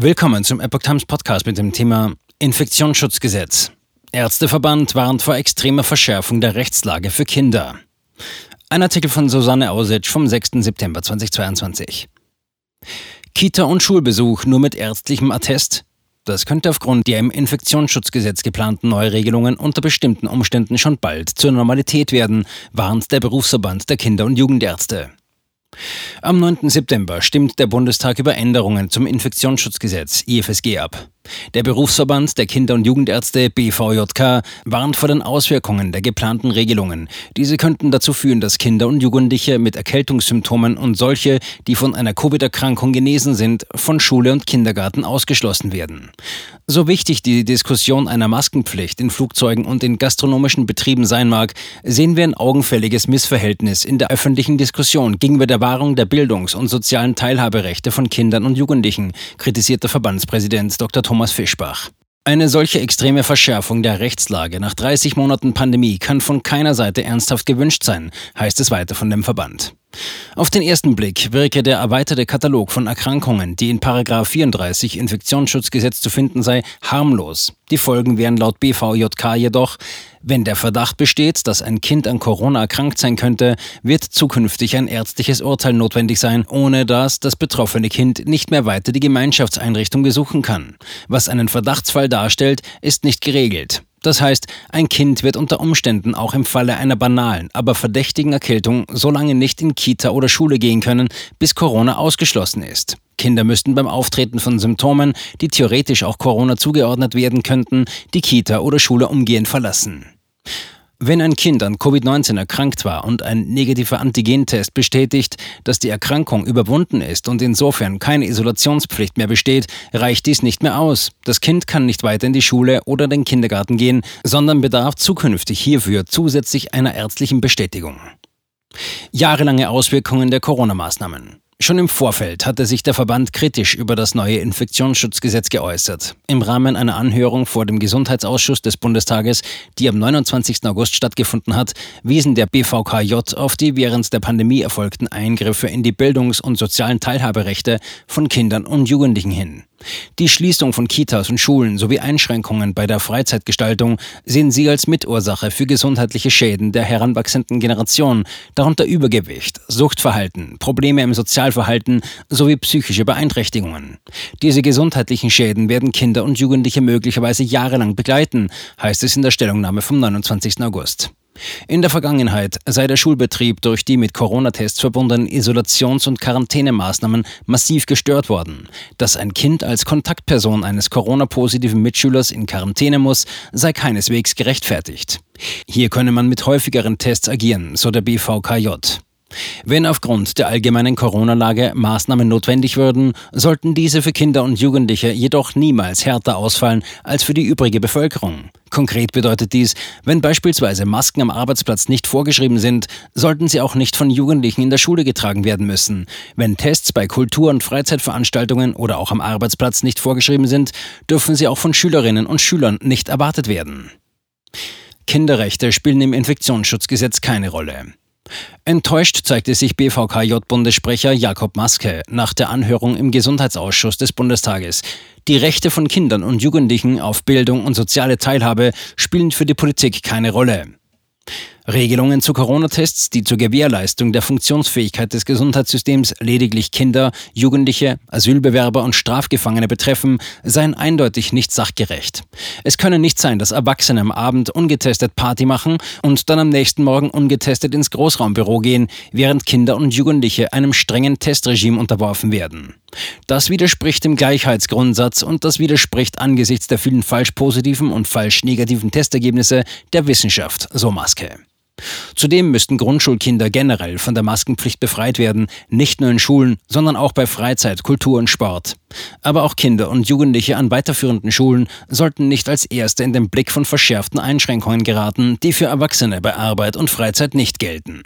Willkommen zum Epoch Times Podcast mit dem Thema Infektionsschutzgesetz. Ärzteverband warnt vor extremer Verschärfung der Rechtslage für Kinder. Ein Artikel von Susanne Ausitsch vom 6. September 2022. Kita- und Schulbesuch nur mit ärztlichem Attest? Das könnte aufgrund der im Infektionsschutzgesetz geplanten Neuregelungen unter bestimmten Umständen schon bald zur Normalität werden, warnt der Berufsverband der Kinder- und Jugendärzte. Am 9. September stimmt der Bundestag über Änderungen zum Infektionsschutzgesetz IFSG ab. Der Berufsverband der Kinder- und Jugendärzte BVJK warnt vor den Auswirkungen der geplanten Regelungen. Diese könnten dazu führen, dass Kinder und Jugendliche mit Erkältungssymptomen und solche, die von einer Covid-Erkrankung genesen sind, von Schule und Kindergarten ausgeschlossen werden. So wichtig die Diskussion einer Maskenpflicht in Flugzeugen und in gastronomischen Betrieben sein mag, sehen wir ein augenfälliges Missverhältnis in der öffentlichen Diskussion gegenüber der Wahrung der Bildungs- und sozialen Teilhaberechte von Kindern und Jugendlichen, kritisiert der Verbandspräsident Dr. Thomas Thomas Fischbach. Eine solche extreme Verschärfung der Rechtslage nach 30 Monaten Pandemie kann von keiner Seite ernsthaft gewünscht sein, heißt es weiter von dem Verband. Auf den ersten Blick wirke der erweiterte Katalog von Erkrankungen, die in 34 Infektionsschutzgesetz zu finden sei, harmlos. Die Folgen wären laut BVJK jedoch, wenn der Verdacht besteht, dass ein Kind an Corona erkrankt sein könnte, wird zukünftig ein ärztliches Urteil notwendig sein, ohne dass das betroffene Kind nicht mehr weiter die Gemeinschaftseinrichtung besuchen kann. Was einen Verdachtsfall darstellt, ist nicht geregelt. Das heißt, ein Kind wird unter Umständen auch im Falle einer banalen, aber verdächtigen Erkältung so lange nicht in Kita oder Schule gehen können, bis Corona ausgeschlossen ist. Kinder müssten beim Auftreten von Symptomen, die theoretisch auch Corona zugeordnet werden könnten, die Kita oder Schule umgehend verlassen. Wenn ein Kind an Covid-19 erkrankt war und ein negativer Antigentest bestätigt, dass die Erkrankung überwunden ist und insofern keine Isolationspflicht mehr besteht, reicht dies nicht mehr aus. Das Kind kann nicht weiter in die Schule oder den Kindergarten gehen, sondern bedarf zukünftig hierfür zusätzlich einer ärztlichen Bestätigung. Jahrelange Auswirkungen der Corona-Maßnahmen. Schon im Vorfeld hatte sich der Verband kritisch über das neue Infektionsschutzgesetz geäußert. Im Rahmen einer Anhörung vor dem Gesundheitsausschuss des Bundestages, die am 29. August stattgefunden hat, wiesen der BVKJ auf die während der Pandemie erfolgten Eingriffe in die Bildungs- und sozialen Teilhaberechte von Kindern und Jugendlichen hin. Die Schließung von Kitas und Schulen sowie Einschränkungen bei der Freizeitgestaltung sehen sie als Mitursache für gesundheitliche Schäden der heranwachsenden Generation, darunter Übergewicht, Suchtverhalten, Probleme im Sozialverhalten sowie psychische Beeinträchtigungen. Diese gesundheitlichen Schäden werden Kinder und Jugendliche möglicherweise jahrelang begleiten, heißt es in der Stellungnahme vom 29. August. In der Vergangenheit sei der Schulbetrieb durch die mit Corona-Tests verbundenen Isolations- und Quarantänemaßnahmen massiv gestört worden. Dass ein Kind als Kontaktperson eines Corona-positiven Mitschülers in Quarantäne muss, sei keineswegs gerechtfertigt. Hier könne man mit häufigeren Tests agieren, so der BVKJ. Wenn aufgrund der allgemeinen Corona-Lage Maßnahmen notwendig würden, sollten diese für Kinder und Jugendliche jedoch niemals härter ausfallen als für die übrige Bevölkerung. Konkret bedeutet dies, wenn beispielsweise Masken am Arbeitsplatz nicht vorgeschrieben sind, sollten sie auch nicht von Jugendlichen in der Schule getragen werden müssen. Wenn Tests bei Kultur- und Freizeitveranstaltungen oder auch am Arbeitsplatz nicht vorgeschrieben sind, dürfen sie auch von Schülerinnen und Schülern nicht erwartet werden. Kinderrechte spielen im Infektionsschutzgesetz keine Rolle. Enttäuscht zeigte sich BVKJ-Bundessprecher Jakob Maske nach der Anhörung im Gesundheitsausschuss des Bundestages. Die Rechte von Kindern und Jugendlichen auf Bildung und soziale Teilhabe spielen für die Politik keine Rolle. Regelungen zu Corona-Tests, die zur Gewährleistung der Funktionsfähigkeit des Gesundheitssystems lediglich Kinder, Jugendliche, Asylbewerber und Strafgefangene betreffen, seien eindeutig nicht sachgerecht. Es könne nicht sein, dass Erwachsene am Abend ungetestet Party machen und dann am nächsten Morgen ungetestet ins Großraumbüro gehen, während Kinder und Jugendliche einem strengen Testregime unterworfen werden. Das widerspricht dem Gleichheitsgrundsatz und das widerspricht angesichts der vielen falsch positiven und falsch negativen Testergebnisse der Wissenschaft, so Maske. Zudem müssten Grundschulkinder generell von der Maskenpflicht befreit werden, nicht nur in Schulen, sondern auch bei Freizeit, Kultur und Sport. Aber auch Kinder und Jugendliche an weiterführenden Schulen sollten nicht als Erste in den Blick von verschärften Einschränkungen geraten, die für Erwachsene bei Arbeit und Freizeit nicht gelten.